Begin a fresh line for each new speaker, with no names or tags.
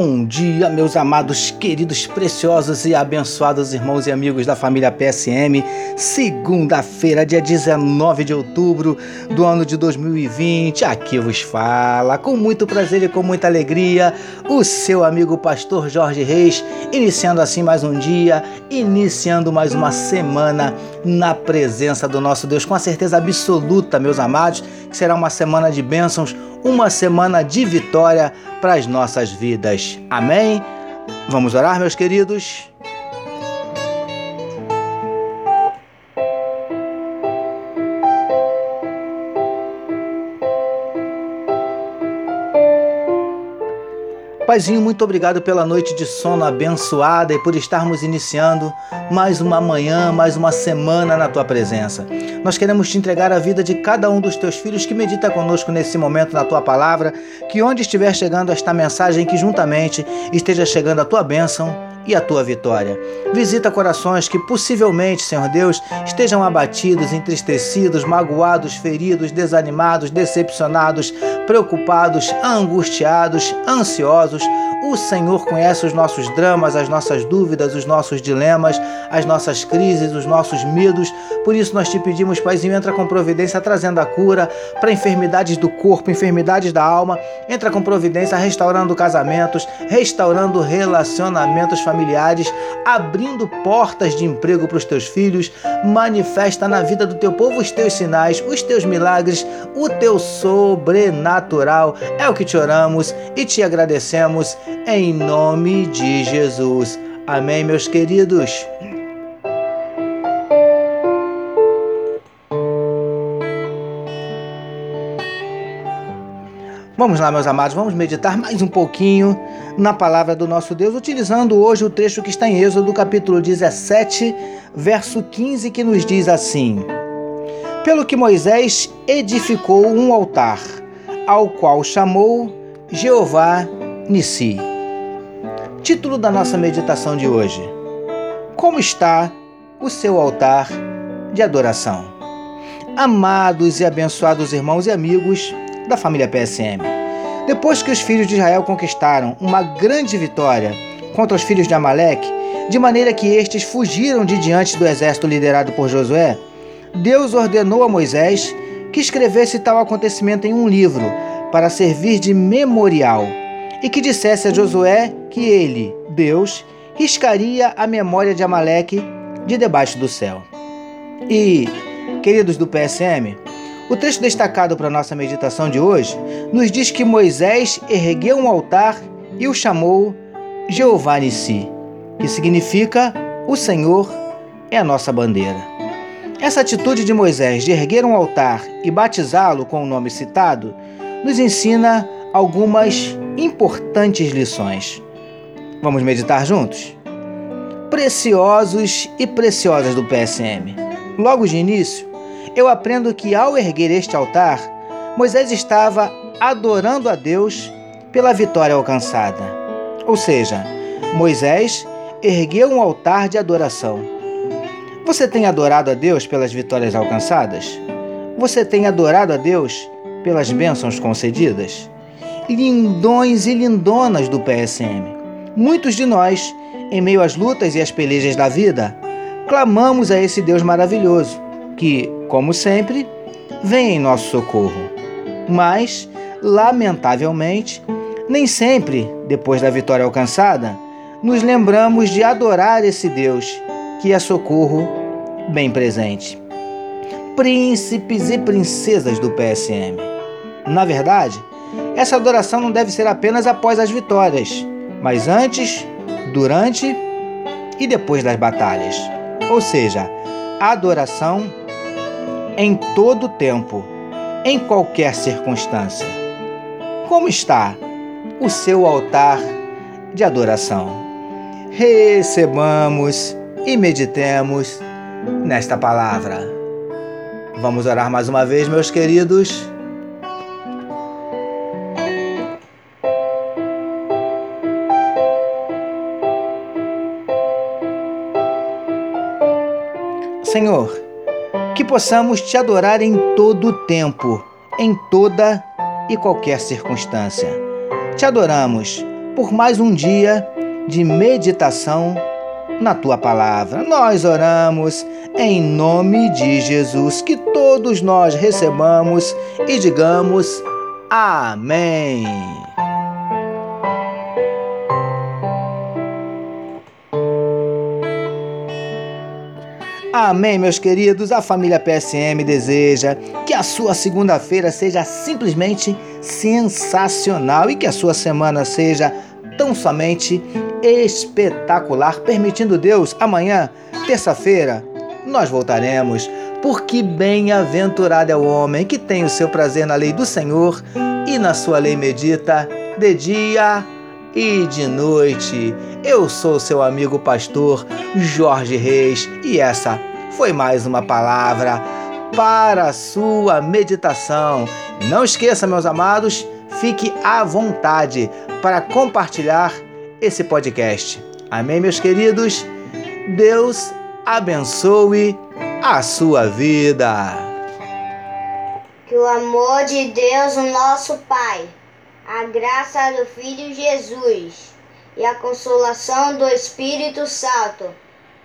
Bom dia, meus amados, queridos, preciosos e abençoados irmãos e amigos da família PSM. Segunda-feira, dia 19 de outubro do ano de 2020. Aqui vos fala, com muito prazer e com muita alegria, o seu amigo pastor Jorge Reis, iniciando assim mais um dia, iniciando mais uma semana na presença do nosso Deus, com a certeza absoluta, meus amados, que será uma semana de bênçãos, uma semana de vitória para as nossas vidas. Amém? Vamos orar, meus queridos? Paizinho, muito obrigado pela noite de sono abençoada e por estarmos iniciando mais uma manhã, mais uma semana na tua presença. Nós queremos te entregar a vida de cada um dos teus filhos que medita conosco nesse momento na tua palavra, que onde estiver chegando esta mensagem, que juntamente esteja chegando a tua bênção e a tua vitória. Visita corações que possivelmente, Senhor Deus, estejam abatidos, entristecidos, magoados, feridos, desanimados, decepcionados, preocupados, angustiados, ansiosos. O Senhor conhece os nossos dramas, as nossas dúvidas, os nossos dilemas, as nossas crises, os nossos medos. Por isso nós te pedimos, Paizinho, entra com providência trazendo a cura para enfermidades do corpo, enfermidades da alma. Entra com providência restaurando casamentos, restaurando relacionamentos familiares, abrindo portas de emprego para os teus filhos. Manifesta na vida do teu povo os teus sinais, os teus milagres, o teu sobrenatural. É o que te oramos e te agradecemos em nome de Jesus. Amém, meus queridos. Vamos lá, meus amados, vamos meditar mais um pouquinho na palavra do nosso Deus, utilizando hoje o trecho que está em Êxodo, capítulo 17, verso 15, que nos diz assim: Pelo que Moisés edificou um altar, ao qual chamou Jeová Nissi. Título da nossa meditação de hoje: Como está o seu altar de adoração? Amados e abençoados irmãos e amigos, da família PSM. Depois que os filhos de Israel conquistaram uma grande vitória contra os filhos de Amaleque, de maneira que estes fugiram de diante do exército liderado por Josué, Deus ordenou a Moisés que escrevesse tal acontecimento em um livro para servir de memorial e que dissesse a Josué que ele, Deus, riscaria a memória de Amaleque de debaixo do céu. E, queridos do PSM, o texto destacado para nossa meditação de hoje nos diz que Moisés ergueu um altar e o chamou Jeová Nissi, que significa o Senhor é a nossa bandeira. Essa atitude de Moisés de erguer um altar e batizá-lo com o nome citado nos ensina algumas importantes lições. Vamos meditar juntos? Preciosos e preciosas do PSM. Logo de início, eu aprendo que ao erguer este altar, Moisés estava adorando a Deus pela vitória alcançada. Ou seja, Moisés ergueu um altar de adoração. Você tem adorado a Deus pelas vitórias alcançadas? Você tem adorado a Deus pelas bênçãos concedidas? Lindões e lindonas do PSM. Muitos de nós, em meio às lutas e às pelejas da vida, clamamos a esse Deus maravilhoso que, como sempre, vem em nosso socorro. Mas, lamentavelmente, nem sempre, depois da vitória alcançada, nos lembramos de adorar esse Deus que é socorro bem presente. Príncipes e princesas do PSM. Na verdade, essa adoração não deve ser apenas após as vitórias, mas antes, durante e depois das batalhas. Ou seja, adoração em todo tempo, em qualquer circunstância. Como está o seu altar de adoração? Recebamos e meditemos nesta palavra. Vamos orar mais uma vez, meus queridos. Senhor, que possamos te adorar em todo o tempo, em toda e qualquer circunstância. Te adoramos por mais um dia de meditação na tua palavra. Nós oramos em nome de Jesus, que todos nós recebamos e digamos amém. Amém, meus queridos. A família PSM deseja que a sua segunda-feira seja simplesmente sensacional e que a sua semana seja tão somente espetacular. Permitindo Deus, amanhã, terça-feira, nós voltaremos. Porque bem-aventurado é o homem que tem o seu prazer na lei do Senhor e na sua lei medita de dia e de noite. Eu sou seu amigo pastor Jorge Reis e essa foi mais uma palavra para a sua meditação. Não esqueça, meus amados, fique à vontade para compartilhar esse podcast. Amém, meus queridos? Deus abençoe a sua vida.
Que o amor de Deus, o nosso Pai, a graça do Filho Jesus e a consolação do Espírito Santo